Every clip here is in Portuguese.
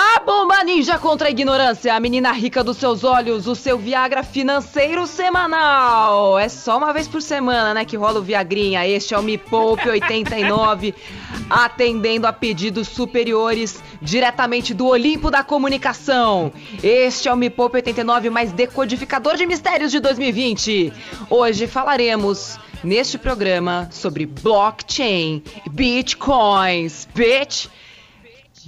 A bomba ninja contra a ignorância, a menina rica dos seus olhos, o seu Viagra financeiro semanal. É só uma vez por semana, né, que rola o Viagrinha. Este é o Me Poupe 89, atendendo a pedidos superiores diretamente do Olimpo da Comunicação. Este é o Me Poupe 89, mais decodificador de mistérios de 2020. Hoje falaremos neste programa sobre blockchain, bitcoins, bitch.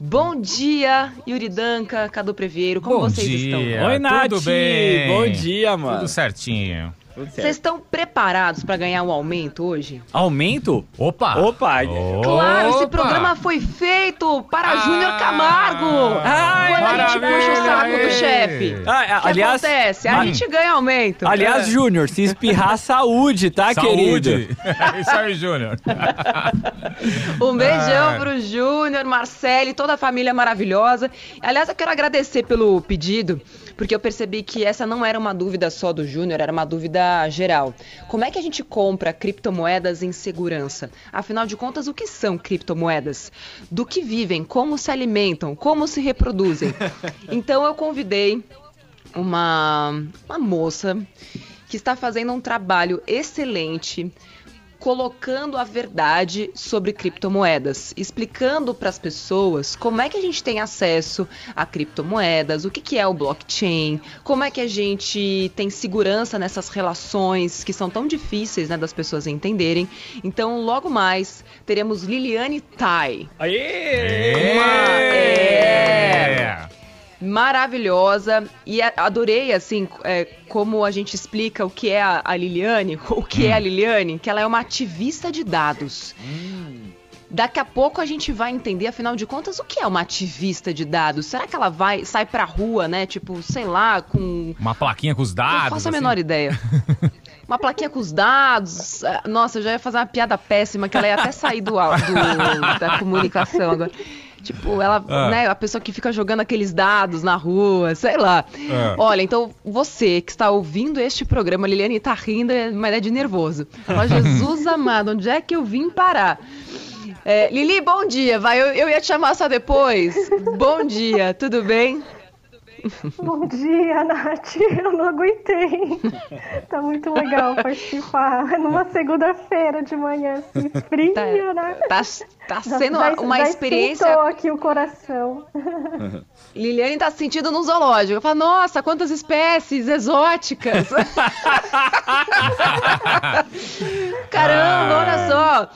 Bom dia, Yuri Danca, Cadu Previeiro, como Bom vocês dia. estão? Oi, Nath. Tudo bem? Bom dia, mano. Tudo certinho. Vocês estão preparados para ganhar um aumento hoje? Aumento? Opa! Opa! Claro, esse Opa! programa foi feito para Ah, Júnior Camargo. Ai, Quando a gente puxa o saco do chefe. Ah, O que aliás, acontece? A ah, gente ganha aumento. aliás, Júnior, se espirrar, saúde, tá, querido? Saúde! Isso aí, Júnior. Um beijão Ah. pro Júnior, Marcele, toda a família maravilhosa. Aliás, eu quero agradecer pelo pedido, porque eu percebi que essa não era uma dúvida só do Júnior, era uma dúvida geral. Como é que a gente compra criptomoedas em segurança? Afinal de contas, o que são criptomoedas? Do que vivem? Como se alimentam? Como se reproduzem? Então eu convidei uma, uma moça que está fazendo um trabalho excelente colocando a verdade sobre criptomoedas, explicando para as pessoas como é que a gente tem acesso a criptomoedas, o que, que é o blockchain, como é que a gente tem segurança nessas relações que são tão difíceis né, das pessoas entenderem. Então, logo mais, teremos Liliane Tai. Aê! Uma- É. maravilhosa e adorei assim é, como a gente explica o que é a, a Liliane, o que é a Liliane, que ela é uma ativista de dados. Daqui a pouco a gente vai entender, afinal de contas, o que é uma ativista de dados. Será que ela vai sai pra rua, né? Tipo, sei lá, com Uma plaquinha com os dados. não faço a assim. menor ideia. Uma plaquinha com os dados. Ah, Nossa, eu já ia fazer uma piada péssima, que ela ia até sair do, do- da comunicação agora. Tipo, ela, Ah. né, a pessoa que fica jogando aqueles dados na rua, sei lá. Ah. Olha, então você que está ouvindo este programa, Liliane tá rindo, mas é de nervoso. Ó, Jesus amado, onde é que eu vim parar? É, Lili, bom dia. Vai, eu, eu ia te chamar só depois. Bom dia, tudo bem? Bom dia, Nath. Eu não aguentei. Tá muito legal participar numa segunda-feira de manhã, assim, frio, Tá- né? Tá, tá sendo já- uma já experiência aqui o coração. Liliane tá se sentindo num zoológico. Eu falo, nossa, quantas espécies exóticas! Caramba, olha só!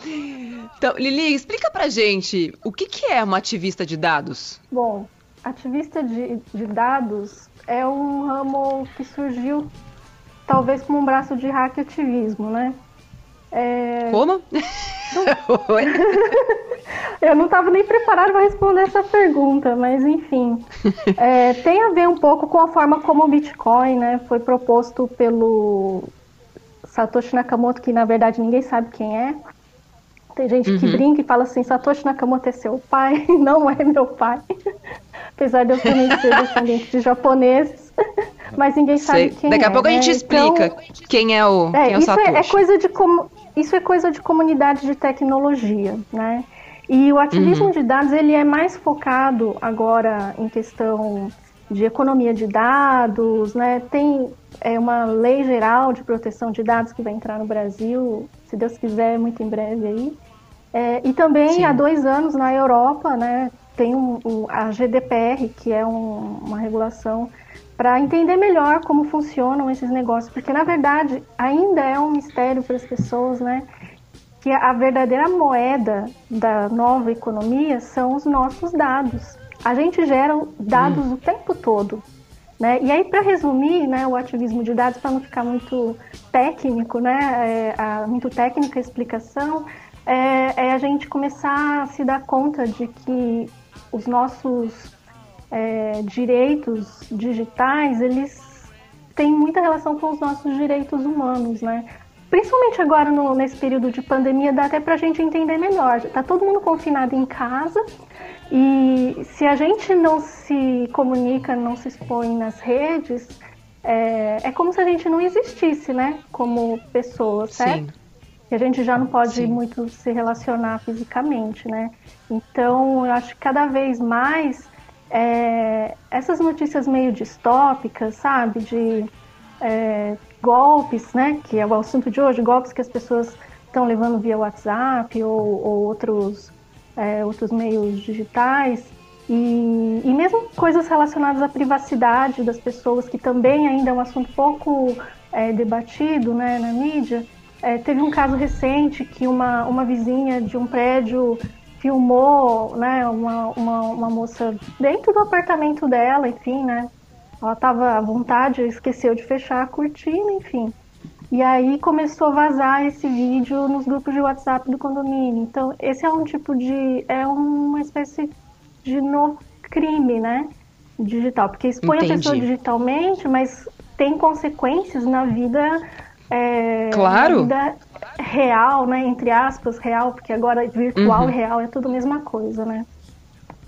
Então, Lili, explica pra gente o que, que é uma ativista de dados? Bom, ativista de, de dados é um ramo que surgiu talvez como um braço de hack ativismo, né? É, Como? Eu não estava nem preparada para responder essa pergunta, mas enfim. É, tem a ver um pouco com a forma como o Bitcoin né, foi proposto pelo Satoshi Nakamoto, que na verdade ninguém sabe quem é. Tem gente que Uhum. brinca e fala assim, Satoshi Nakamoto é seu pai, não é meu pai. Apesar de eu também ser descendente de japoneses. Mas ninguém sabe Sei. quem Daqui é. a pouco a né? gente explica Então, quem é o, é, quem é o isso, é, Satoshi. é coisa de isso é coisa de comunidade de tecnologia, né? E o ativismo Uhum. de dados ele é mais focado agora em questão de economia de dados, né? Tem é, uma lei geral de proteção de dados que vai entrar no Brasil, se Deus quiser, muito em breve aí. É, e também Sim. há dois anos na Europa, né? Tem um- um- a GDPR, que é um- uma regulação para entender melhor como funcionam esses negócios, porque na verdade ainda é um mistério para as pessoas, né? Que a verdadeira moeda da nova economia são os nossos dados. A gente gera dados o tempo todo. Né? E aí, para resumir né, o ativismo de dados, para não ficar muito técnico, né, é, a- muito técnica a explicação, é, é a gente começar a se dar conta de que os nossos é, direitos digitais, eles têm muita relação com os nossos direitos humanos, né? Principalmente agora no- nesse período de pandemia, dá até pra gente entender melhor. Tá todo mundo confinado em casa e se a gente não se comunica, não se expõe nas redes, é, é como se a gente não existisse, né? Como pessoa, certo? Sim. Que a gente já não pode Sim. muito se relacionar fisicamente, né? Então, eu acho que cada vez mais é, essas notícias meio distópicas, sabe? De é, golpes, né? Que é o assunto de hoje, golpes que as pessoas estão levando via WhatsApp ou, ou outros, é, outros meios digitais. E, e mesmo coisas relacionadas à privacidade das pessoas, que também ainda é um assunto pouco é, debatido né, na mídia. É, teve um caso recente que uma, uma vizinha de um prédio filmou né, uma, uma, uma moça dentro do apartamento dela, enfim, né? Ela estava à vontade, esqueceu de fechar a cortina, enfim. E aí começou a vazar esse vídeo nos grupos de WhatsApp do condomínio. Então, esse é um tipo de. é uma espécie de novo crime, né? Digital. Porque expõe Entendi. a pessoa digitalmente, mas tem consequências na vida. É, Claro. Vida real, né? Entre aspas, real, porque agora virtual Uhum. e real é tudo a mesma coisa, né?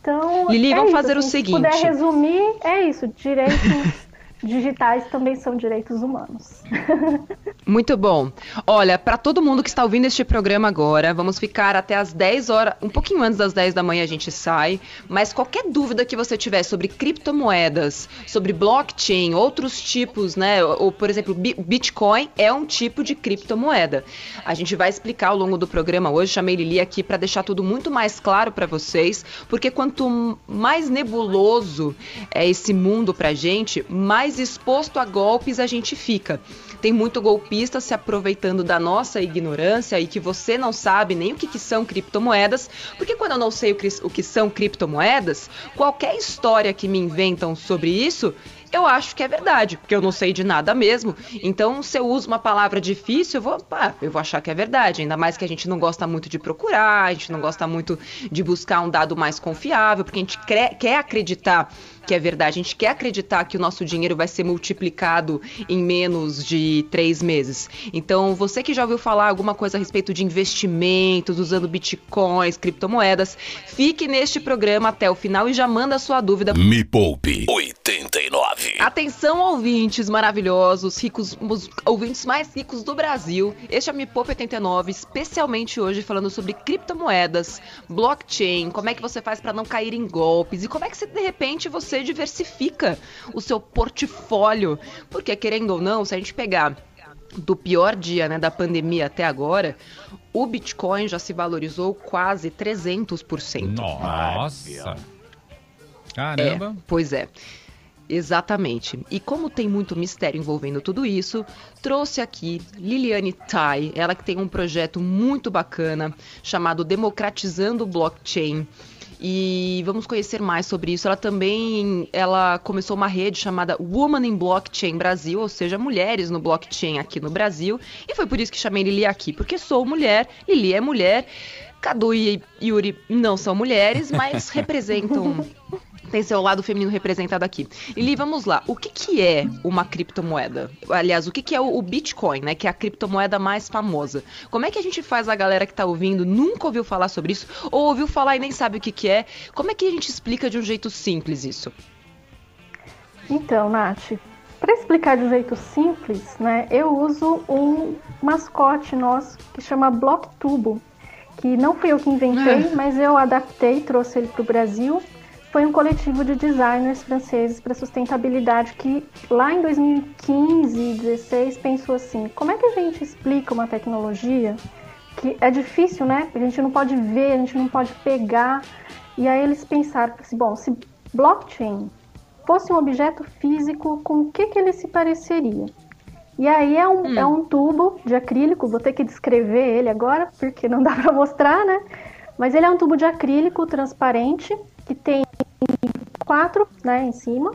Então. Lili, é vamos isso, fazer o assim, seguinte. Se puder resumir, é isso. Direitos digitais também são direitos humanos. Muito bom. Olha, para todo mundo que está ouvindo este programa agora, vamos ficar até as 10 horas, um pouquinho antes das 10 da manhã a gente sai, mas qualquer dúvida que você tiver sobre criptomoedas, sobre blockchain, outros tipos, né, ou, por exemplo, Bi- Bitcoin é um tipo de criptomoeda. A gente vai explicar ao longo do programa hoje, chamei Lili aqui para deixar tudo muito mais claro para vocês, porque quanto mais nebuloso é esse mundo pra gente, mais exposto a golpes a gente fica. Tem muito golpista se aproveitando da nossa ignorância e que você não sabe nem o que, que são criptomoedas, porque quando eu não sei o que, o que são criptomoedas, qualquer história que me inventam sobre isso, eu acho que é verdade, porque eu não sei de nada mesmo. Então, se eu uso uma palavra difícil, eu vou, pá, eu vou achar que é verdade. Ainda mais que a gente não gosta muito de procurar, a gente não gosta muito de buscar um dado mais confiável, porque a gente quer acreditar que é verdade. A gente quer acreditar que o nosso dinheiro vai ser multiplicado em menos de três meses. Então, você que já ouviu falar alguma coisa a respeito de investimentos, usando bitcoins, criptomoedas, fique neste programa até o final e já manda a sua dúvida. Me Poupe 89. Atenção, ouvintes maravilhosos, ricos, os ouvintes mais ricos do Brasil. Este é o Me Poupe 89, especialmente hoje falando sobre criptomoedas, blockchain, como é que você faz para não cair em golpes e como é que você, de repente você diversifica o seu portfólio. Porque querendo ou não, se a gente pegar do pior dia, né, da pandemia até agora, o Bitcoin já se valorizou quase 300%. Nossa. Caramba. É, pois é. Exatamente. E como tem muito mistério envolvendo tudo isso, trouxe aqui Liliane Tai, ela que tem um projeto muito bacana chamado Democratizando o Blockchain. E vamos conhecer mais sobre isso. Ela também ela começou uma rede chamada Woman in Blockchain Brasil, ou seja, mulheres no blockchain aqui no Brasil. E foi por isso que chamei Lili aqui, porque sou mulher, Lili é mulher. Cadu e Yuri não são mulheres, mas representam tem seu lado feminino representado aqui. Lili, vamos lá. O que, que é uma criptomoeda? Aliás, o que, que é o, o Bitcoin, né? Que é a criptomoeda mais famosa. Como é que a gente faz a galera que tá ouvindo, nunca ouviu falar sobre isso, ou ouviu falar e nem sabe o que, que é? Como é que a gente explica de um jeito simples isso? Então, Nath, para explicar de um jeito simples, né, eu uso um mascote nosso que chama Blocktubo, que não fui eu que inventei, mas eu adaptei, trouxe ele para o Brasil. Foi um coletivo de designers franceses para sustentabilidade que lá em 2015, 16 pensou assim: como é que a gente explica uma tecnologia que é difícil, né? A gente não pode ver, a gente não pode pegar. E aí eles pensaram assim: bom, se blockchain fosse um objeto físico, com o que, que ele se pareceria? E aí é um, Hum. é um tubo de acrílico, vou ter que descrever ele agora, porque não dá para mostrar, né? Mas ele é um tubo de acrílico transparente, que tem quatro né, em cima.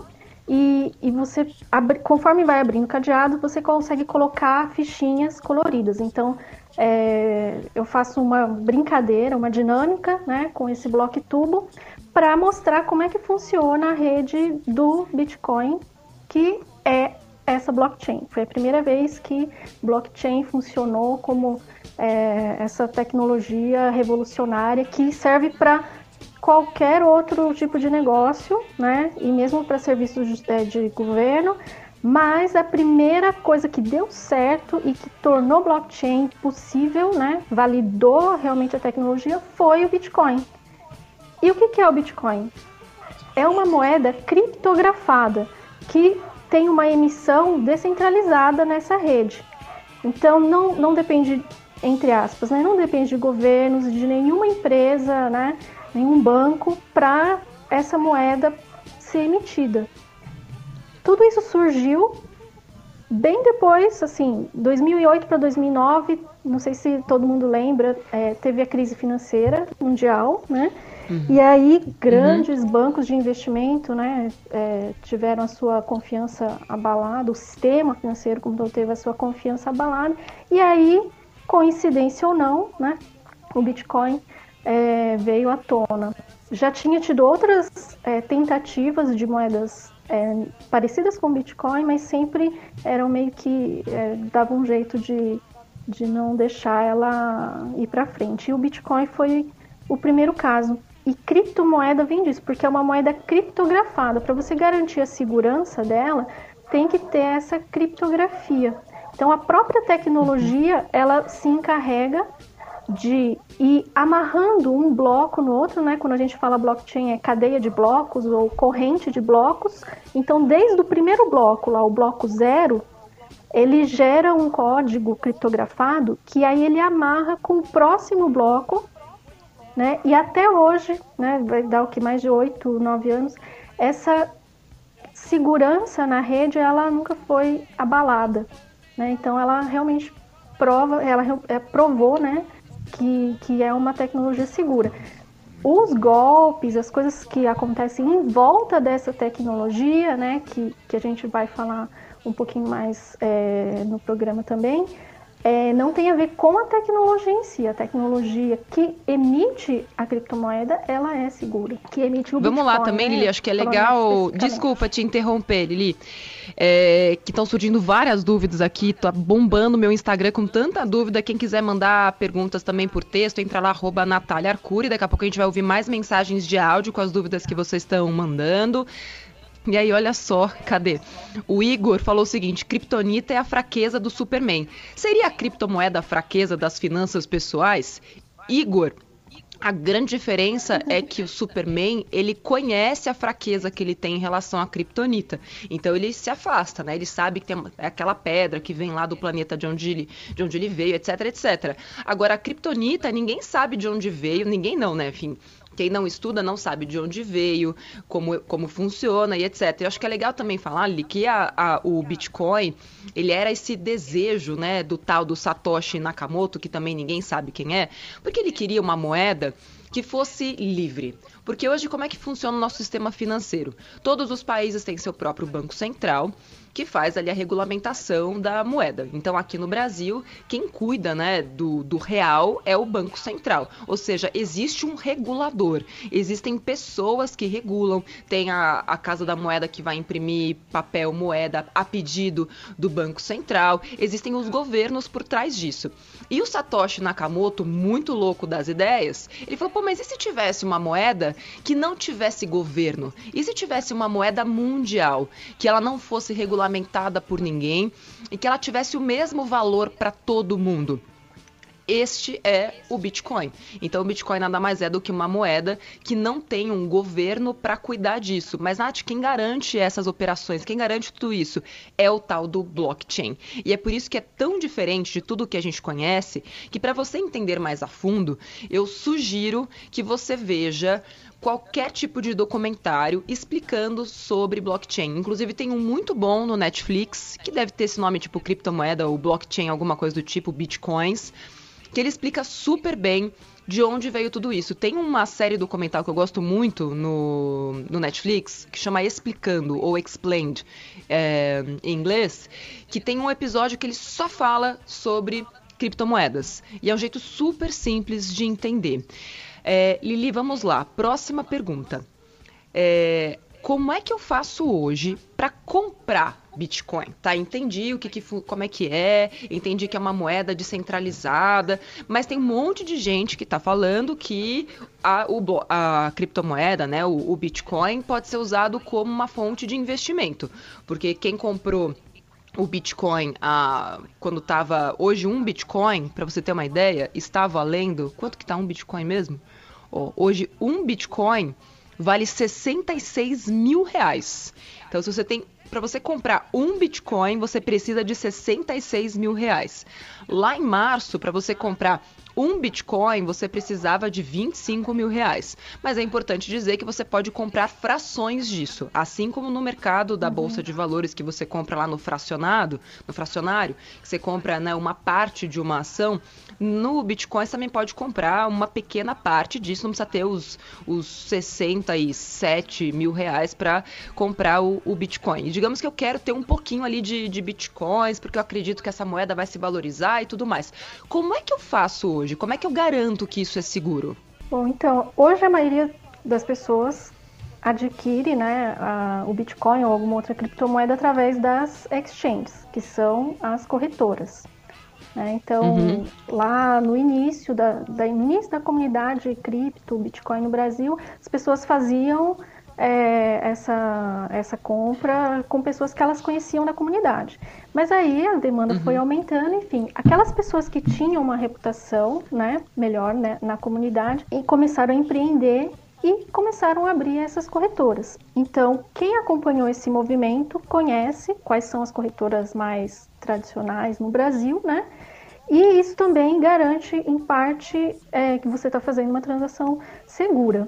E, e você, abri- conforme vai abrindo o cadeado, você consegue colocar fichinhas coloridas. Então, é, eu faço uma brincadeira, uma dinâmica né, com esse bloco tubo para mostrar como é que funciona a rede do Bitcoin, que é essa blockchain. Foi a primeira vez que blockchain funcionou como é, essa tecnologia revolucionária que serve para qualquer outro tipo de negócio, né? E mesmo para serviços de, é, de governo, Mas a primeira coisa que deu certo e que tornou blockchain possível, né, validou realmente a tecnologia, foi o Bitcoin. E o que é o Bitcoin? É uma moeda criptografada que tem uma emissão descentralizada nessa rede. Então não, não depende, entre aspas, né, não depende de governos, de nenhuma empresa, né, nenhum banco para essa moeda ser emitida. Tudo isso surgiu bem depois, assim, 2008 para 2009, não sei se todo mundo lembra, é, teve a crise financeira mundial, né? Uhum. E aí grandes uhum. bancos de investimento, né, é, tiveram a sua confiança abalada, o sistema financeiro como todo teve a sua confiança abalada. E aí, coincidência ou não, né, o Bitcoin é, veio à tona. Já tinha tido outras é, tentativas de moedas é, parecidas com Bitcoin, mas sempre eram meio que é, davam um jeito de, de não deixar ela ir para frente. E o Bitcoin foi o primeiro caso. E criptomoeda vem disso, porque é uma moeda criptografada. Para você garantir a segurança dela, tem que ter essa criptografia. Então a própria tecnologia ela se encarrega de ir amarrando um bloco no outro, né? Quando a gente fala blockchain é cadeia de blocos ou corrente de blocos. Então, desde o primeiro bloco, lá o bloco zero, ele gera um código criptografado que aí ele amarra com o próximo bloco, né? E até hoje, né? Vai dar o que mais de oito, nove anos, essa segurança na rede ela nunca foi abalada, né? Então, ela realmente prova, ela é, provou, né? Que, que é uma tecnologia segura. Os golpes, as coisas que acontecem em volta dessa tecnologia, né, que, que a gente vai falar um pouquinho mais é, no programa também, é, não tem a ver com a tecnologia em si. A tecnologia que emite a criptomoeda, ela é segura. Que emite o Vamos Bitcoin, lá também, né? Lili. Acho que é legal. Desculpa te interromper, Lili. É, que estão surgindo várias dúvidas aqui. Tô bombando meu Instagram com tanta dúvida. Quem quiser mandar perguntas também por texto, entra lá, arroba Natália Arcuri. Daqui a pouco a gente vai ouvir mais mensagens de áudio com as dúvidas que vocês estão mandando. E aí, olha só, cadê? O Igor falou o seguinte: Kryptonita é a fraqueza do Superman. Seria a criptomoeda a fraqueza das finanças pessoais? Igor, a grande diferença é que o Superman, ele conhece a fraqueza que ele tem em relação à Kryptonita. Então ele se afasta, né? Ele sabe que tem é aquela pedra que vem lá do planeta de onde ele, de onde ele veio, etc, etc. Agora a Kryptonita, ninguém sabe de onde veio, ninguém não, né? Enfim, quem não estuda não sabe de onde veio, como, como funciona e etc. Eu acho que é legal também falar ali que a, a, o Bitcoin, ele era esse desejo, né, do tal do Satoshi Nakamoto, que também ninguém sabe quem é, porque ele queria uma moeda que fosse livre. Porque hoje como é que funciona o nosso sistema financeiro? Todos os países têm seu próprio banco central que faz ali a regulamentação da moeda. Então, aqui no Brasil, quem cuida né, do, do real é o Banco Central. Ou seja, existe um regulador, existem pessoas que regulam, tem a, a Casa da Moeda que vai imprimir papel, moeda a pedido do Banco Central, existem os governos por trás disso. E o Satoshi Nakamoto, muito louco das ideias, ele falou: pô, mas e se tivesse uma moeda que não tivesse governo? E se tivesse uma moeda mundial, que ela não fosse regulamentada? Regulamentada por ninguém e que ela tivesse o mesmo valor para todo mundo este é o Bitcoin. Então, o Bitcoin nada mais é do que uma moeda que não tem um governo para cuidar disso. Mas, Nath, quem garante essas operações, quem garante tudo isso é o tal do blockchain. E é por isso que é tão diferente de tudo que a gente conhece que, para você entender mais a fundo, eu sugiro que você veja qualquer tipo de documentário explicando sobre blockchain. Inclusive tem um muito bom no Netflix, que deve ter esse nome tipo criptomoeda ou blockchain, alguma coisa do tipo, bitcoins, que ele explica super bem de onde veio tudo isso. Tem uma série documental que eu gosto muito no, no Netflix, que chama Explicando, ou Explained é, em inglês, que tem um episódio que ele só fala sobre criptomoedas. E é um jeito super simples de entender. É, Lili, vamos lá. Próxima pergunta. É, como é que eu faço hoje para comprar Bitcoin? Tá, entendi o que, que como é que é, entendi que é uma moeda descentralizada, mas tem um monte de gente que está falando que a, o, a criptomoeda, né, o, o Bitcoin, pode ser usado como uma fonte de investimento, porque quem comprou o Bitcoin, quando estava hoje um Bitcoin, para você ter uma ideia, está valendo quanto que está um Bitcoin mesmo? Oh, hoje um Bitcoin vale 66 mil reais. Então, se você tem para você comprar um Bitcoin, você precisa de 66 mil reais. Lá em março, para você comprar um Bitcoin você precisava de 25 mil reais. Mas é importante dizer que você pode comprar frações disso. Assim como no mercado da. Bolsa de Valores que você compra lá no fracionado, no fracionário, que você compra né, uma parte de uma ação, no Bitcoin você também pode comprar uma pequena parte disso, não precisa ter os, os 67 mil reais para comprar o, o, Bitcoin. E digamos que eu quero ter um pouquinho ali de, de Bitcoins, porque eu acredito que essa moeda vai se valorizar e tudo mais. Como é que eu faço hoje? Hoje? Como é que eu garanto que isso é seguro? Bom, então, hoje a maioria das pessoas adquire né, a, o Bitcoin ou alguma outra criptomoeda através das exchanges, que são as corretoras. Né? Então, uhum. lá no início da, da, início da comunidade cripto, Bitcoin no Brasil, as pessoas faziam é, essa, essa compra com pessoas que elas conheciam da comunidade. Mas aí a demanda uhum. foi aumentando, enfim, aquelas pessoas que tinham uma reputação né, melhor né, na comunidade e começaram a empreender e começaram a abrir essas corretoras. Então, quem acompanhou esse movimento conhece quais são as corretoras mais tradicionais no Brasil, né? E isso também garante, em parte, é, que você está fazendo uma transação segura.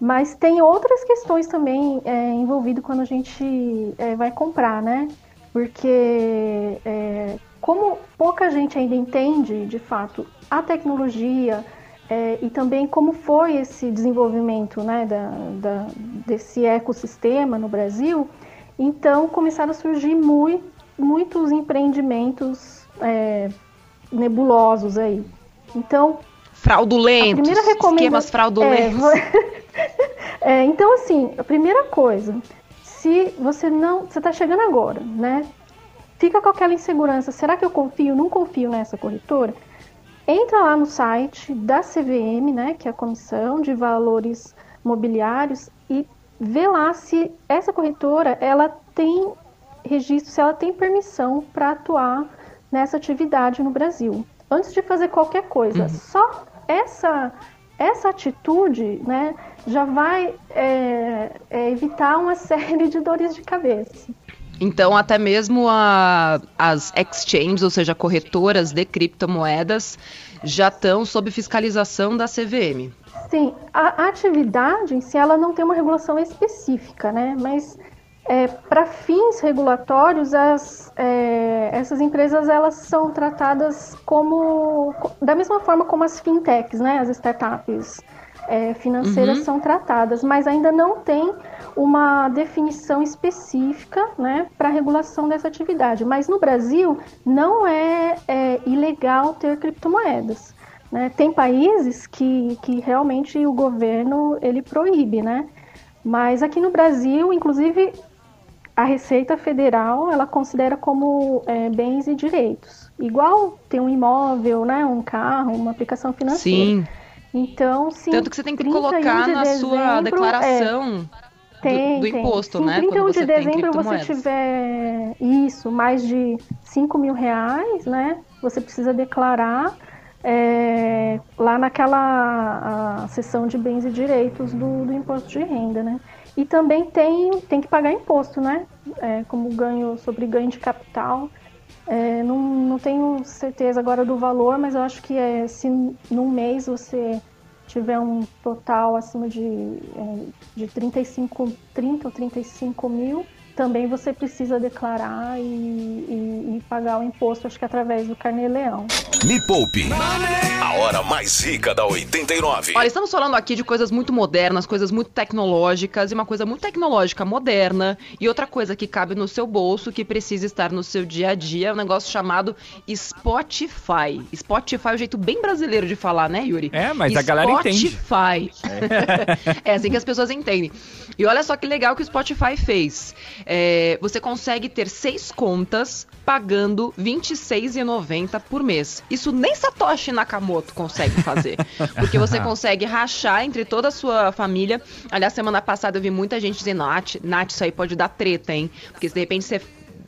Mas tem outras questões também é, envolvidas quando a gente é, vai comprar, né? Porque é, como pouca gente ainda entende, de fato, a tecnologia é, e também como foi esse desenvolvimento né, da, da, desse ecossistema no Brasil, então começaram a surgir muito, muitos empreendimentos é, nebulosos aí. Então, fraudulentos, esquemas fraudulentos. É, é, então, assim, a primeira coisa, se você não. Você está chegando agora, né? Fica com aquela insegurança. Será que eu confio? Não confio nessa corretora? Entra lá no site da CVM, né? Que é a Comissão de Valores Mobiliários, e vê lá se essa corretora ela tem registro, se ela tem permissão para atuar nessa atividade no Brasil. Antes de fazer qualquer coisa, uhum. só essa essa atitude, né, já vai é, é, evitar uma série de dores de cabeça. Então, até mesmo a, as exchanges, ou seja, corretoras de criptomoedas, já estão sob fiscalização da CVM. Sim, a, atividade em si ela não tem uma regulação específica, né? Mas é, para fins regulatórios, as, é, essas empresas elas são tratadas como da mesma forma como as fintechs, né? As startups é, financeiras uhum. são tratadas, mas ainda não tem uma definição específica né, para a regulação dessa atividade. Mas no Brasil não é, é ilegal ter criptomoedas. Né? Tem países que, que realmente o governo ele proíbe, né? Mas aqui no Brasil, inclusive, a Receita Federal ela considera como é, bens e direitos. Igual ter um imóvel, né, um carro, uma aplicação financeira. Sim. Então, sim. Tanto que você tem que colocar de na dezembro, sua declaração. É, tem, do, do imposto, tem. né? Se em 31 de dezembro você tiver isso, mais de 5 mil reais, né? Você precisa declarar é, lá naquela seção de bens e direitos do, do, imposto de renda, né? E também tem, tem que pagar imposto, né? É, como ganho sobre ganho de capital. É, não, não tenho certeza agora do valor, mas eu acho que é, se num mês você tiver um total acima de, é, de 35, 30 ou 35 mil, também você precisa declarar e, e, e, pagar o imposto, acho que através do Carnê-Leão. Me Poupe, a hora mais rica da 89. Olha, estamos falando aqui de coisas muito modernas, coisas muito tecnológicas, e uma coisa muito tecnológica, moderna, e outra coisa que cabe no seu bolso, que precisa estar no seu dia a dia, é um negócio chamado Spotify. Spotify é o um jeito bem brasileiro de falar, né, Yuri? É, mas Spotify. a galera entende. Spotify. É. é assim que as pessoas entendem. E olha só que legal que o Spotify fez. É, você consegue ter seis contas pagando R$ 26,90 por mês. Isso nem Satoshi Nakamoto consegue fazer. porque você consegue rachar entre toda a sua família. Aliás, semana passada eu vi muita gente dizendo, Nath, Nath, isso aí pode dar treta, hein? Porque de repente você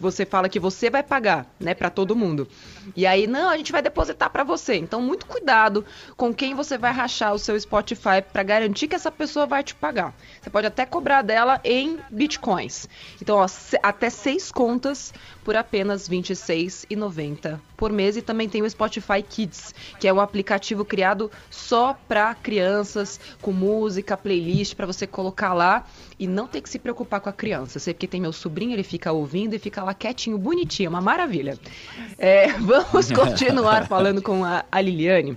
você fala que você vai pagar, né, para todo mundo. E aí, não, a gente vai depositar para você. Então, muito cuidado com quem você vai rachar o seu Spotify para garantir que essa pessoa vai te pagar. Você pode até cobrar dela em bitcoins. Então, ó, até seis contas por apenas R$ 26,90 por mês. E também tem o Spotify Kids, que é um aplicativo criado só para crianças, com música, playlist, para você colocar lá e não ter que se preocupar com a criança. Sei porque tem meu sobrinho, ele fica ouvindo e fica lá quietinho, bonitinho, uma maravilha. É, vamos continuar falando com a, a Liliane.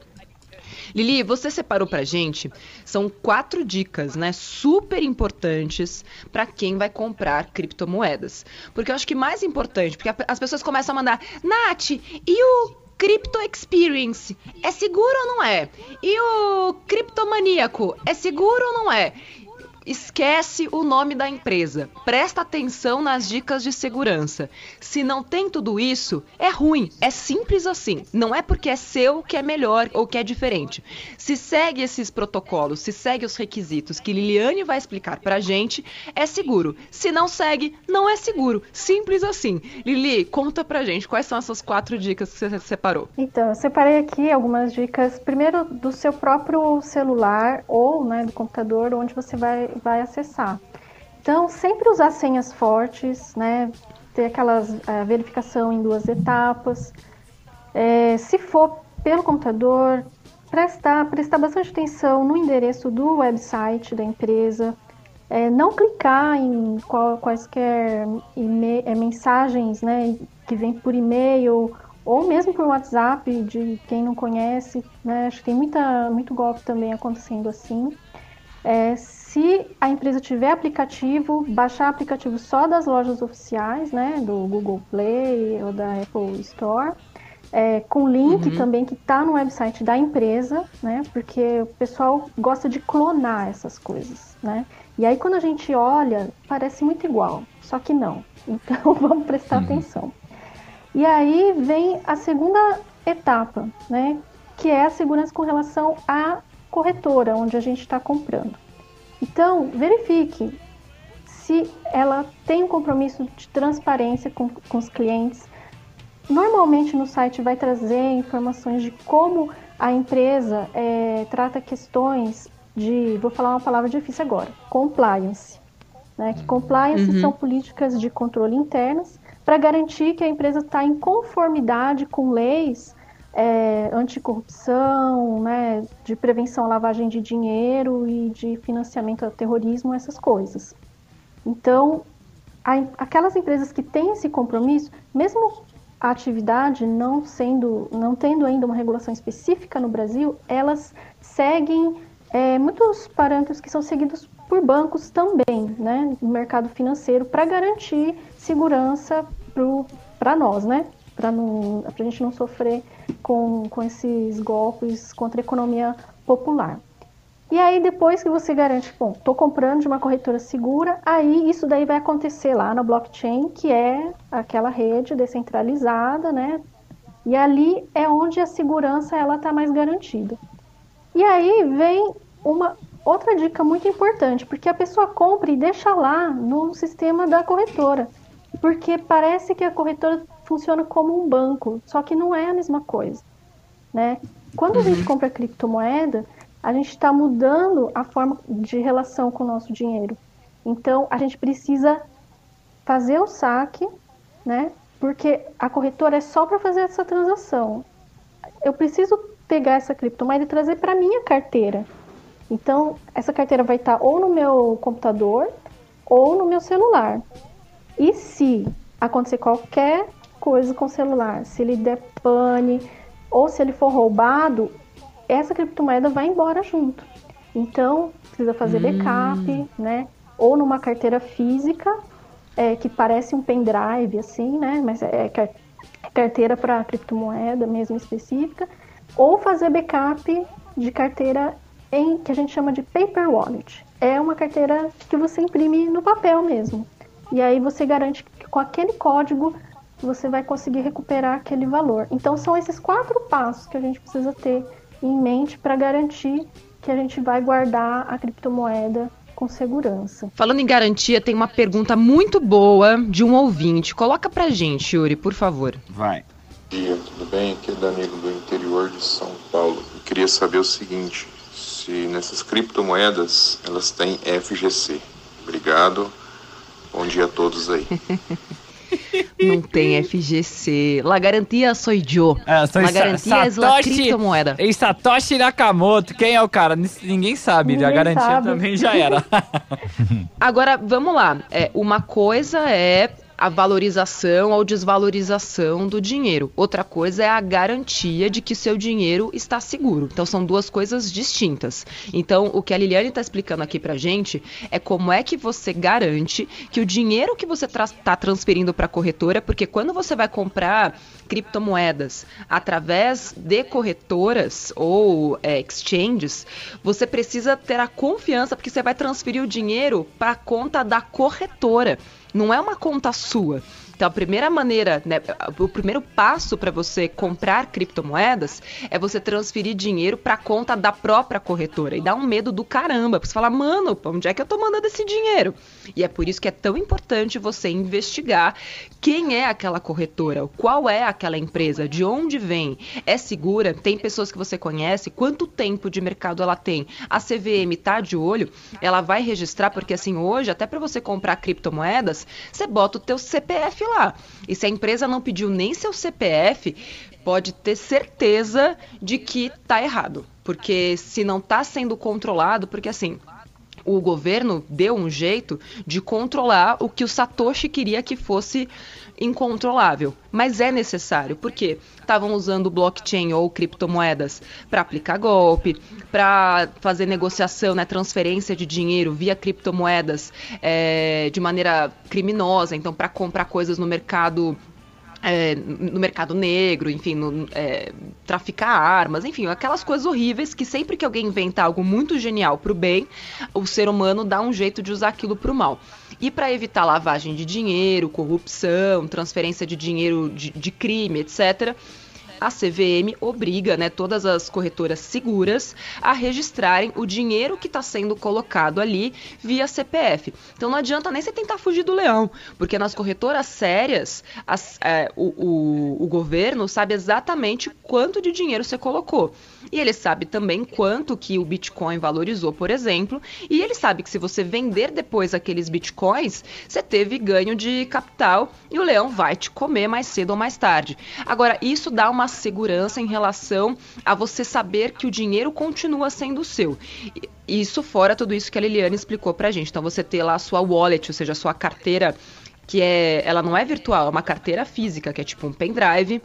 Lili, você separou pra gente, são quatro dicas, né, super importantes para quem vai comprar criptomoedas. Porque eu acho que mais importante, porque as pessoas começam a mandar, Nath, e o Crypto Experience é seguro ou não é? E o criptomaníaco é seguro ou não é? Esquece o nome da empresa. Presta atenção nas dicas de segurança. Se não tem tudo isso, é ruim. É simples assim. Não é porque é seu que é melhor ou que é diferente. Se segue esses protocolos, se segue os requisitos que Liliane vai explicar pra gente, é seguro. Se não segue, não é seguro. Simples assim. Lili, conta pra gente quais são essas quatro dicas que você separou. Então, eu separei aqui algumas dicas, primeiro do seu próprio celular ou né, do computador, onde você vai vai acessar. Então, sempre usar senhas fortes, né? Ter aquelas uh, verificação em duas etapas. É, se for pelo computador, prestar, prestar bastante atenção no endereço do website da empresa. É, não clicar em qual, quaisquer mensagens né, que vem por e-mail ou mesmo por WhatsApp de quem não conhece. Né? Acho que tem muita, muito golpe também acontecendo assim. É, se a empresa tiver aplicativo, baixar aplicativo só das lojas oficiais, né, do Google Play ou da Apple Store, é, com link uhum. também que está no website da empresa, né, porque o pessoal gosta de clonar essas coisas, né. E aí quando a gente olha, parece muito igual, só que não. Então vamos prestar uhum. atenção. E aí vem a segunda etapa, né, que é a segurança com relação à corretora onde a gente está comprando. Então, verifique se ela tem um compromisso de transparência com, com os clientes. Normalmente no site vai trazer informações de como a empresa é, trata questões de, vou falar uma palavra difícil agora, compliance. Né? Que compliance uhum. são políticas de controle internas para garantir que a empresa está em conformidade com leis é, anticorrupção, né, de prevenção à lavagem de dinheiro e de financiamento ao terrorismo, essas coisas. Então, a, aquelas empresas que têm esse compromisso, mesmo a atividade não sendo, não tendo ainda uma regulação específica no Brasil, elas seguem é, muitos parâmetros que são seguidos por bancos também, né, no mercado financeiro, para garantir segurança para nós, né, para a gente não sofrer com, com esses golpes contra a economia popular. E aí, depois que você garante, bom, estou comprando de uma corretora segura, aí isso daí vai acontecer lá na blockchain, que é aquela rede descentralizada, né? E ali é onde a segurança ela está mais garantida. E aí vem uma outra dica muito importante, porque a pessoa compra e deixa lá no sistema da corretora. Porque parece que a corretora funciona como um banco, só que não é a mesma coisa, né? Quando a gente uhum. compra criptomoeda, a gente está mudando a forma de relação com o nosso dinheiro. Então, a gente precisa fazer o saque, né? Porque a corretora é só para fazer essa transação. Eu preciso pegar essa criptomoeda e trazer para minha carteira. Então, essa carteira vai estar tá ou no meu computador ou no meu celular. E se acontecer qualquer coisa com o celular, se ele der pane ou se ele for roubado, essa criptomoeda vai embora junto. Então, precisa fazer backup, hum. né? Ou numa carteira física, é, que parece um pendrive, assim, né? Mas é, é carteira para criptomoeda mesmo específica. Ou fazer backup de carteira em que a gente chama de paper wallet. É uma carteira que você imprime no papel mesmo. E aí você garante que com aquele código você vai conseguir recuperar aquele valor. Então são esses quatro passos que a gente precisa ter em mente para garantir que a gente vai guardar a criptomoeda com segurança. Falando em garantia, tem uma pergunta muito boa de um ouvinte. Coloca pra gente, Yuri, por favor. Vai. Bom dia, tudo bem? Aqui é Danilo do interior de São Paulo. Eu queria saber o seguinte, se nessas criptomoedas elas têm FGC. Obrigado. Bom dia a todos aí. Não tem FGC. La garantia sou eu. É, sou La garantia é a criptomoeda. E Satoshi Nakamoto, quem é o cara? Ninguém sabe. Ninguém a garantia sabe. também já era. Agora, vamos lá. É, uma coisa é a valorização ou desvalorização do dinheiro. Outra coisa é a garantia de que seu dinheiro está seguro. Então são duas coisas distintas. Então o que a Liliane está explicando aqui para gente é como é que você garante que o dinheiro que você está tra transferindo para a corretora, porque quando você vai comprar criptomoedas através de corretoras ou é, exchanges, você precisa ter a confiança porque você vai transferir o dinheiro para a conta da corretora não é uma conta sua. Então, a primeira maneira, né, o primeiro passo para você comprar criptomoedas é você transferir dinheiro para conta da própria corretora. E dá um medo do caramba, você fala, mano, onde é que eu tô mandando esse dinheiro? E é por isso que é tão importante você investigar quem é aquela corretora, qual é aquela empresa, de onde vem, é segura, tem pessoas que você conhece, quanto tempo de mercado ela tem. A CVM tá de olho, ela vai registrar, porque assim, hoje, até para você comprar criptomoedas, você bota o teu CPF lá. E se a empresa não pediu nem seu CPF, pode ter certeza de que tá errado. Porque se não está sendo controlado, porque assim, o governo deu um jeito de controlar o que o Satoshi queria que fosse incontrolável. Mas é necessário, porque estavam usando blockchain ou criptomoedas para aplicar golpe, para fazer negociação, né, transferência de dinheiro via criptomoedas é, de maneira criminosa, então para comprar coisas no mercado é, no mercado negro, enfim, no, é, traficar armas, enfim, aquelas coisas horríveis que sempre que alguém inventa algo muito genial para o bem, o ser humano dá um jeito de usar aquilo para o mal. E para evitar lavagem de dinheiro, corrupção, transferência de dinheiro de, de crime, etc., a CVM obriga né, todas as corretoras seguras a registrarem o dinheiro que está sendo colocado ali via CPF. Então não adianta nem você tentar fugir do leão, porque nas corretoras sérias as, é, o, o, o governo sabe exatamente quanto de dinheiro você colocou. E ele sabe também quanto que o Bitcoin valorizou, por exemplo, e ele sabe que se você vender depois aqueles Bitcoins, você teve ganho de capital e o leão vai te comer mais cedo ou mais tarde. Agora, isso dá uma segurança em relação a você saber que o dinheiro continua sendo seu. Isso fora tudo isso que a Liliane explicou pra gente. Então você ter lá a sua wallet, ou seja, a sua carteira que é, ela não é virtual, é uma carteira física, que é tipo um pendrive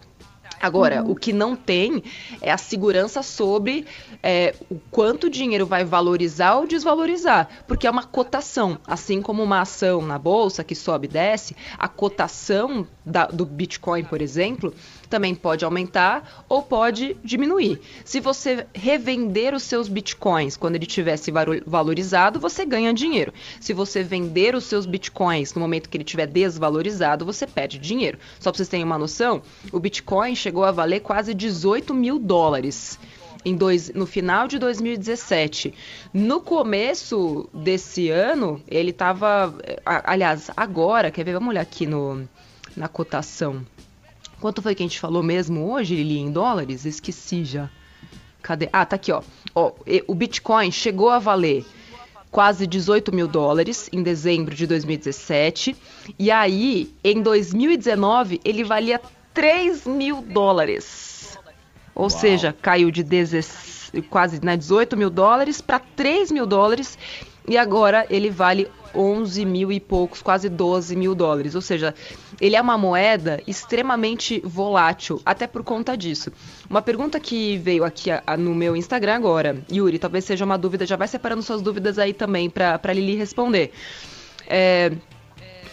Agora, uhum. o que não tem é a segurança sobre é, o quanto o dinheiro vai valorizar ou desvalorizar, porque é uma cotação. Assim como uma ação na bolsa que sobe e desce, a cotação da, do Bitcoin, por exemplo, também pode aumentar ou pode diminuir. Se você revender os seus bitcoins quando ele tivesse valorizado, você ganha dinheiro. Se você vender os seus bitcoins no momento que ele estiver desvalorizado, você perde dinheiro. Só para vocês terem uma noção, o bitcoin chegou a valer quase 18 mil dólares. Dois, no final de 2017. No começo desse ano, ele estava. Aliás, agora, quer ver? Vamos olhar aqui no, na cotação. Quanto foi que a gente falou mesmo hoje, Lili, em dólares? Esqueci já. Cadê? Ah, tá aqui, ó. ó o Bitcoin chegou a valer quase 18 mil dólares em dezembro de 2017. E aí, em 2019, ele valia 3 mil dólares. Ou Uau. seja, caiu de 16, quase né, 18 mil dólares para 3 mil dólares. E agora ele vale 11 mil e poucos, quase 12 mil dólares. Ou seja, ele é uma moeda extremamente volátil, até por conta disso. Uma pergunta que veio aqui a, a, no meu Instagram agora, Yuri, talvez seja uma dúvida, já vai separando suas dúvidas aí também para Lili responder. É...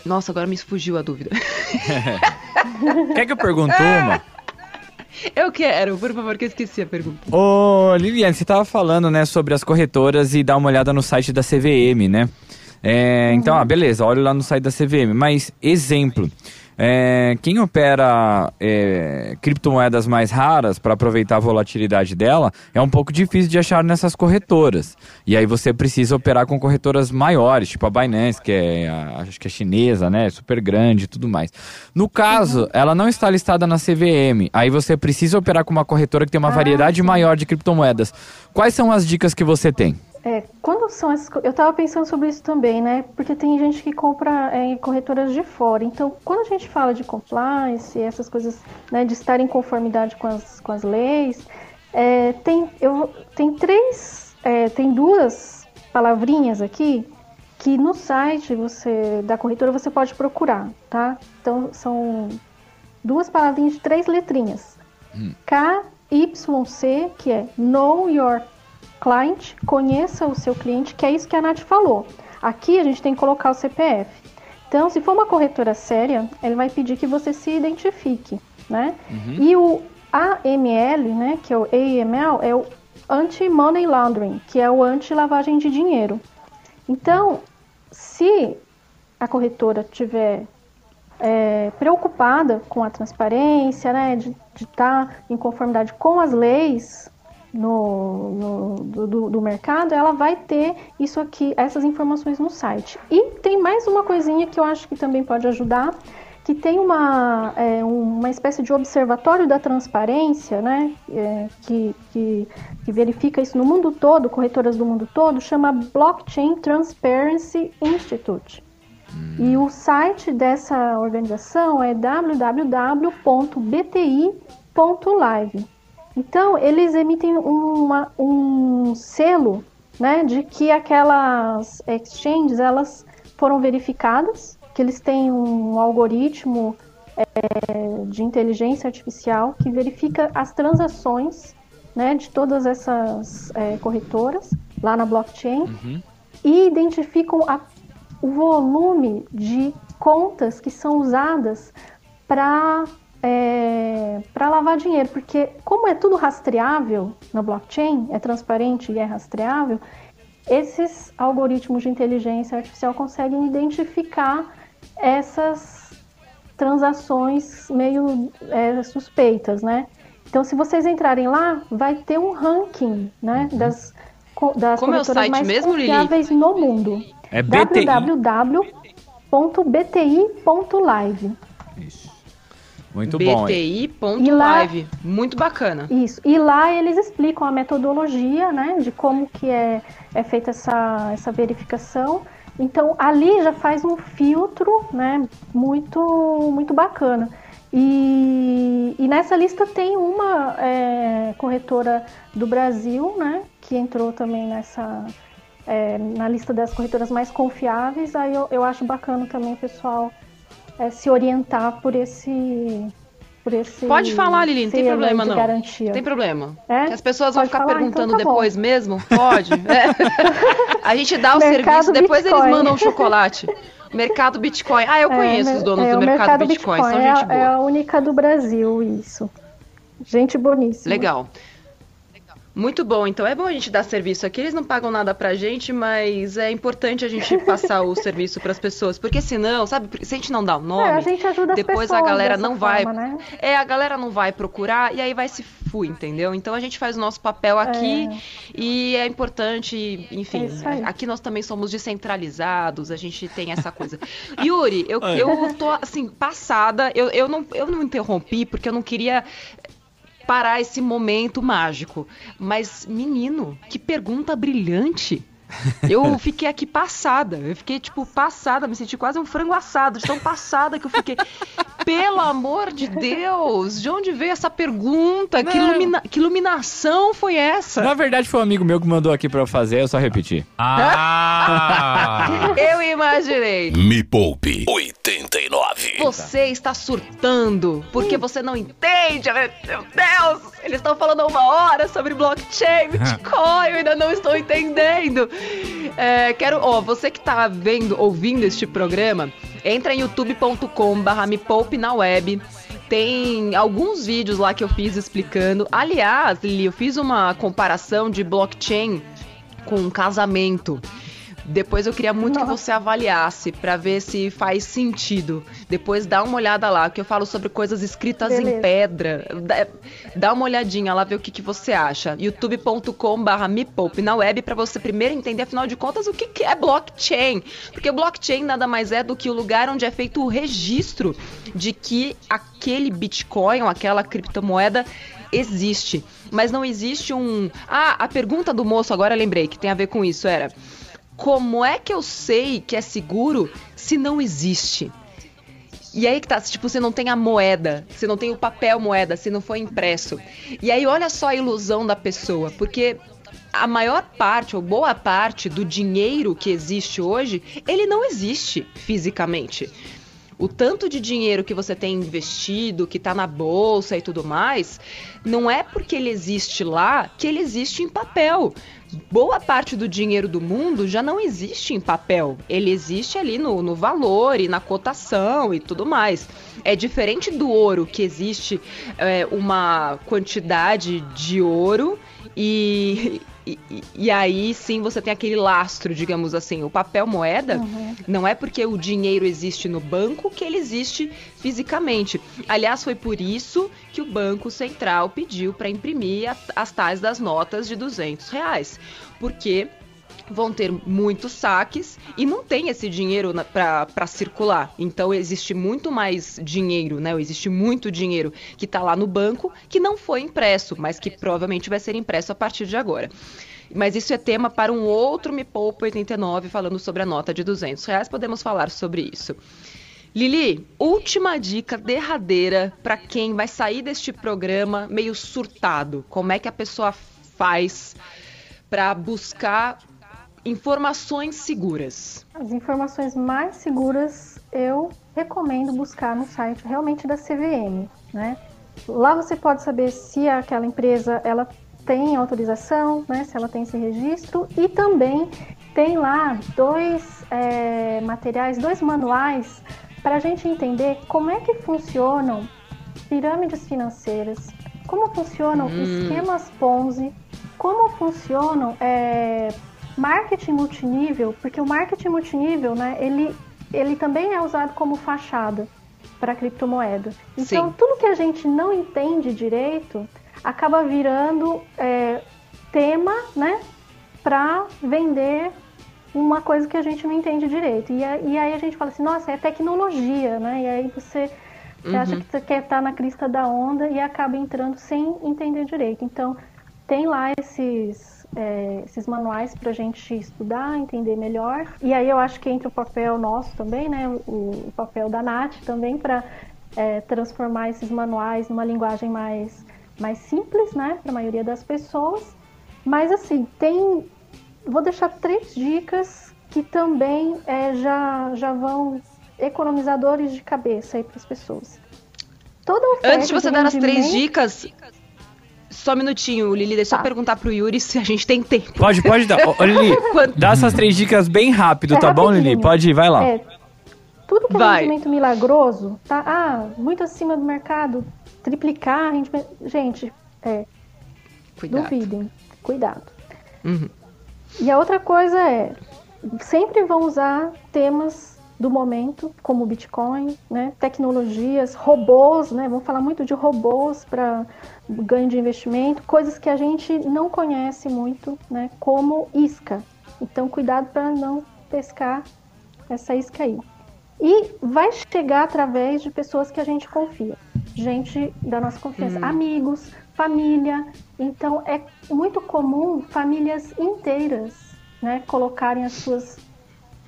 Nossa, agora me fugiu a dúvida. Quer que eu pergunte uma? Eu quero, por favor, que eu esqueci a pergunta. Ô, Liliane, você estava falando, né, sobre as corretoras e dar uma olhada no site da CVM, né? É, então, ah, beleza, olha lá no site da CVM. Mas, exemplo, é, quem opera é, criptomoedas mais raras para aproveitar a volatilidade dela é um pouco difícil de achar nessas corretoras. E aí você precisa operar com corretoras maiores, tipo a Binance, que é a, acho que é chinesa, né? Super grande e tudo mais. No caso, uhum. ela não está listada na CVM. Aí você precisa operar com uma corretora que tem uma ah, variedade maior de criptomoedas. Quais são as dicas que você tem? É, quando são essas, eu estava pensando sobre isso também, né? Porque tem gente que compra é, em corretoras de fora. Então, quando a gente fala de compliance, essas coisas, né, de estar em conformidade com as, com as leis, é, tem, eu, tem três, é, tem duas palavrinhas aqui que no site você da corretora você pode procurar, tá? Então são duas palavrinhas de três letrinhas. Hum. KYC, que é Know Your client, conheça o seu cliente, que é isso que a Nath falou. Aqui a gente tem que colocar o CPF. Então, se for uma corretora séria, ele vai pedir que você se identifique, né? Uhum. E o AML, né, que é o AML, é o Anti-Money Laundering, que é o anti-lavagem de dinheiro. Então, se a corretora tiver é, preocupada com a transparência, né, de estar tá em conformidade com as leis, no, no do, do, mercado, ela vai ter isso aqui, essas informações no site. E tem mais uma coisinha que eu acho que também pode ajudar, que tem uma, é, uma espécie de observatório da transparência, né, é, que, que, que, verifica isso no mundo todo, corretoras do mundo todo, chama Blockchain Transparency Institute. E o site dessa organização é www.bti.live. Então, eles emitem uma, um selo né, de que aquelas exchanges elas foram verificadas, que eles têm um algoritmo é, de inteligência artificial que verifica as transações né, de todas essas é, corretoras lá na blockchain uhum. e identificam a, o volume de contas que são usadas para é, para lavar dinheiro, porque como é tudo rastreável no blockchain, é transparente e é rastreável, esses algoritmos de inteligência artificial conseguem identificar essas transações meio é, suspeitas, né? Então, se vocês entrarem lá, vai ter um ranking, né, uhum. das, das Como corretoras é mais mesmo, confiáveis Lili? no mundo. É www.bti.live. Muito bom. BTI.live. Muito bacana. Isso. E lá eles explicam a metodologia, né, de como que é, é feita essa, essa verificação. Então, ali já faz um filtro, né, muito, muito bacana. E, e nessa lista tem uma é, corretora do Brasil, né, que entrou também nessa, é, na lista das corretoras mais confiáveis. Aí eu, eu acho bacana também o pessoal é, se orientar por esse por esse Pode falar, Lili, não tem problema não. Garantia. Tem problema. É? as pessoas vão ficar falar, perguntando então tá depois bom. mesmo? Pode. É. A gente dá o serviço, depois Bitcoin. eles mandam o chocolate. Mercado Bitcoin. Ah, eu é, conheço é, os donos do mercado, mercado Bitcoin, Bitcoin. São gente boa. É a única do Brasil, isso. Gente boníssima. Legal. Muito bom, então é bom a gente dar serviço aqui. Eles não pagam nada pra gente, mas é importante a gente passar o serviço para as pessoas, porque senão, sabe, se a gente não dá o nome, é, a gente ajuda depois a galera não forma, vai, né? é, a galera não vai procurar e aí vai se fu, entendeu? Então a gente faz o nosso papel aqui é. e é importante, enfim, é aqui nós também somos descentralizados, a gente tem essa coisa. Yuri, eu, eu tô assim passada, eu, eu não eu não interrompi porque eu não queria parar esse momento mágico. Mas, menino, que pergunta brilhante! Eu fiquei aqui passada. Eu fiquei, tipo, passada. Me senti quase um frango assado, de tão passada que eu fiquei. Pelo amor de Deus! De onde veio essa pergunta? Que, ilumina... que, iluminação foi essa? Na verdade, foi um amigo meu que mandou aqui pra eu fazer, eu só repeti. Ah! eu imaginei. Me Poupe 89. Você está surtando porque você não entende. Meu Deus! Eles estão falando há uma hora sobre blockchain, Bitcoin. Eu ainda não estou entendendo. É, quero, ó, você que tá vendo, ouvindo este programa, entra em youtube.com/barra me poupe na web. Tem alguns vídeos lá que eu fiz explicando. Aliás, Lili, eu fiz uma comparação de blockchain com casamento. Depois eu queria muito Nossa. que você avaliasse para ver se faz sentido. Depois dá uma olhada lá, que eu falo sobre coisas escritas Beleza. em pedra. Dá uma olhadinha lá, ver o que, que você acha. youtube.com/barra me poupe na web para você primeiro entender, afinal de contas, o que, que é blockchain. Porque blockchain nada mais é do que o lugar onde é feito o registro de que aquele Bitcoin ou aquela criptomoeda existe. Mas não existe um. Ah, a pergunta do moço agora lembrei que tem a ver com isso era como é que eu sei que é seguro se não existe? E aí que tá, tipo, você não tem a moeda, você não tem o papel moeda, se não foi impresso. E aí olha só a ilusão da pessoa, porque a maior parte, ou boa parte do dinheiro que existe hoje, ele não existe fisicamente. O tanto de dinheiro que você tem investido, que está na bolsa e tudo mais, não é porque ele existe lá que ele existe em papel boa parte do dinheiro do mundo já não existe em papel. Ele existe ali no, no valor e na cotação e tudo mais. É diferente do ouro, que existe é, uma quantidade de ouro e, e, e, aí sim você tem aquele lastro, digamos assim. O papel moeda uhum. não é porque o dinheiro existe no banco que ele existe fisicamente. Aliás, foi por isso que o Banco Central pediu para imprimir as tais das notas de 200 reais. Porque vão ter muitos saques e não tem esse dinheiro para circular. Então existe muito mais dinheiro, né? Existe muito dinheiro que está lá no banco que não foi impresso, mas que provavelmente vai ser impresso a partir de agora. Mas isso é tema para um outro Me Poupa 89, falando sobre a nota de 200 reais. Podemos falar sobre isso. Lili, última dica derradeira para quem vai sair deste programa meio surtado. Como é que a pessoa faz para buscar informações seguras? As informações mais seguras eu recomendo buscar no site realmente da CVM, né? Lá você pode saber se aquela empresa ela tem autorização, né? Se ela tem esse registro e também tem lá dois é, materiais, dois manuais para a gente entender como é que funcionam pirâmides financeiras, como funcionam hum. esquemas Ponzi, como funcionam é, marketing multinível, porque o marketing multinível, né, ele, ele também é usado como fachada para criptomoeda. Então, Sim. tudo que a gente não entende direito acaba virando é, tema, né, para vender uma coisa que a gente não entende direito. E, e, aí a gente fala assim, nossa, é tecnologia, né? E aí você, você uhum. acha que você quer estar na crista da onda e acaba entrando sem entender direito. Então, tem lá esses é, esses manuais para a gente estudar, entender melhor. E aí eu acho que entra o papel nosso também, né? O, o papel da Nath também para é, transformar esses manuais numa linguagem mais, mais simples, né? Para a maioria das pessoas. Mas assim, tem. Vou deixar três dicas que também é, já, já vão economizadores de cabeça aí para as pessoas. Toda Antes de você dar as três dicas, só um minutinho, Lili, deixa tá. eu perguntar pro Yuri se a gente tem tempo. Pode, pode dar. Ô, Lili, dá essas três dicas bem rápido, é tá bom, Lili? Pode ir, vai lá. É, tudo que é vai. rendimento milagroso, tá? Ah, muito acima do mercado, triplicar rendimento. Gente, é. Cuidado. Duvidem. Cuidado. Uhum. E a outra coisa é, sempre vão usar temas do momento, como o Bitcoin, né? tecnologias, robôs, né? vamos falar muito de robôs para ganho de investimento, coisas que a gente não conhece muito, né? como isca. Então, cuidado para não pescar essa isca aí. E vai chegar através de pessoas que a gente confia, gente da nossa confiança, hum. amigos, família. Então, é muito comum famílias inteiras né, colocarem as suas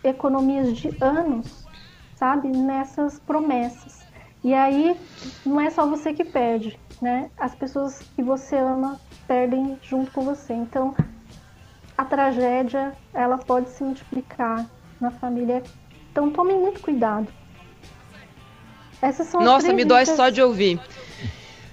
economias de anos, sabe, nessas promessas. E aí não é só você que perde, né? As pessoas que você ama perdem junto com você. Então a tragédia ela pode se multiplicar na família. Então tomem muito cuidado. Essas são Nossa, me dói só de ouvir.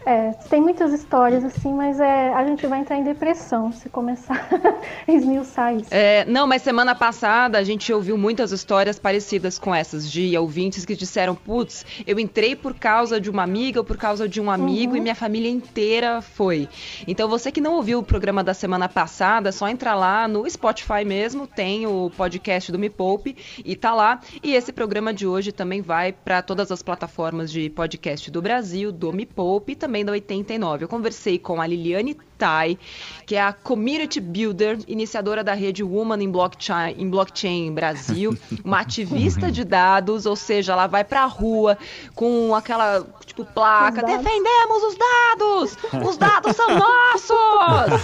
É, tem muitas histórias assim, mas é, a gente vai entrar em depressão se começar a esmiuçar isso. É, não, mas semana passada a gente ouviu muitas histórias parecidas com essas, de ouvintes que disseram, putz, eu entrei por causa de uma amiga ou por causa de um amigo uhum. e minha família inteira foi. Então você que não ouviu o programa da semana passada, é só entrar lá no Spotify mesmo, tem o podcast do Me Poupe e tá lá. E esse programa de hoje também vai para todas as plataformas de podcast do Brasil, do Me Poupe e também também da 89. Eu conversei com a Liliane Tai, que é a Community Builder, iniciadora da rede Woman in Blockchain, em Blockchain Brasil, uma ativista de dados, ou seja, ela vai pra rua com aquela, tipo, placa, defendemos os dados! Os dados são nossos!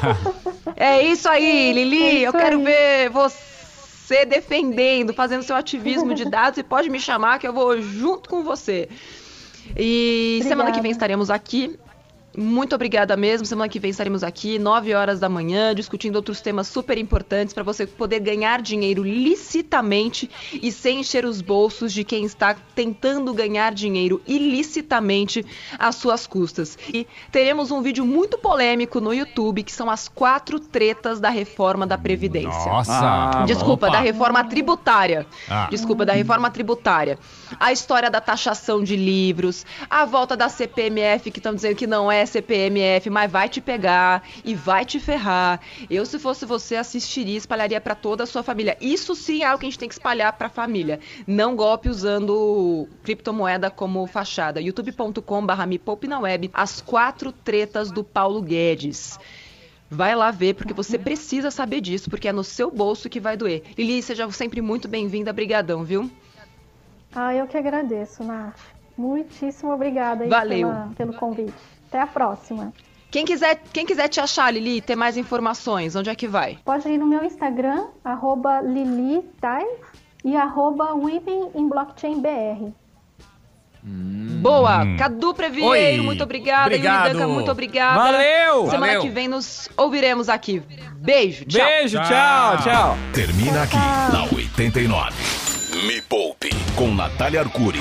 É isso aí, Lili, é isso eu quero aí. ver você defendendo, fazendo seu ativismo de dados e pode me chamar que eu vou junto com você. E Obrigada. semana que vem estaremos aqui muito obrigada mesmo. Semana que vem estaremos aqui, 9 horas da manhã, discutindo outros temas super importantes para você poder ganhar dinheiro licitamente e sem encher os bolsos de quem está tentando ganhar dinheiro ilicitamente às suas custas. E teremos um vídeo muito polêmico no YouTube que são as quatro tretas da reforma da Previdência. Nossa! Ah, Desculpa, opa. da reforma tributária. Ah. Desculpa, da reforma tributária. A história da taxação de livros, a volta da CPMF que estão dizendo que não é CPMF, mas vai te pegar e vai te ferrar. Eu, se fosse você, assistiria e espalharia para toda a sua família. Isso sim é algo que a gente tem que espalhar para a família. Não golpe usando criptomoeda como fachada. youtube.com.br me poupe na web. As quatro tretas do Paulo Guedes. Vai lá ver, porque você precisa saber disso, porque é no seu bolso que vai doer. Lili, seja sempre muito bem-vinda. Brigadão, viu? Ah, eu que agradeço, Nath. Muitíssimo obrigada Valeu. Pela, pelo convite. Até a próxima. Quem quiser, quem quiser te achar, Lili, ter mais informações, onde é que vai? Pode ir no meu Instagram, arroba lilitai e arroba. Hum. Boa! Cadu Previeiro, Oi. muito obrigada. Obrigado. Danca, muito obrigada. Valeu! Semana Valeu. que vem nos ouviremos aqui. Beijo, tchau. Beijo, tchau, tchau. Termina aqui, na 89. Me Poupe, com Natália Arcuri.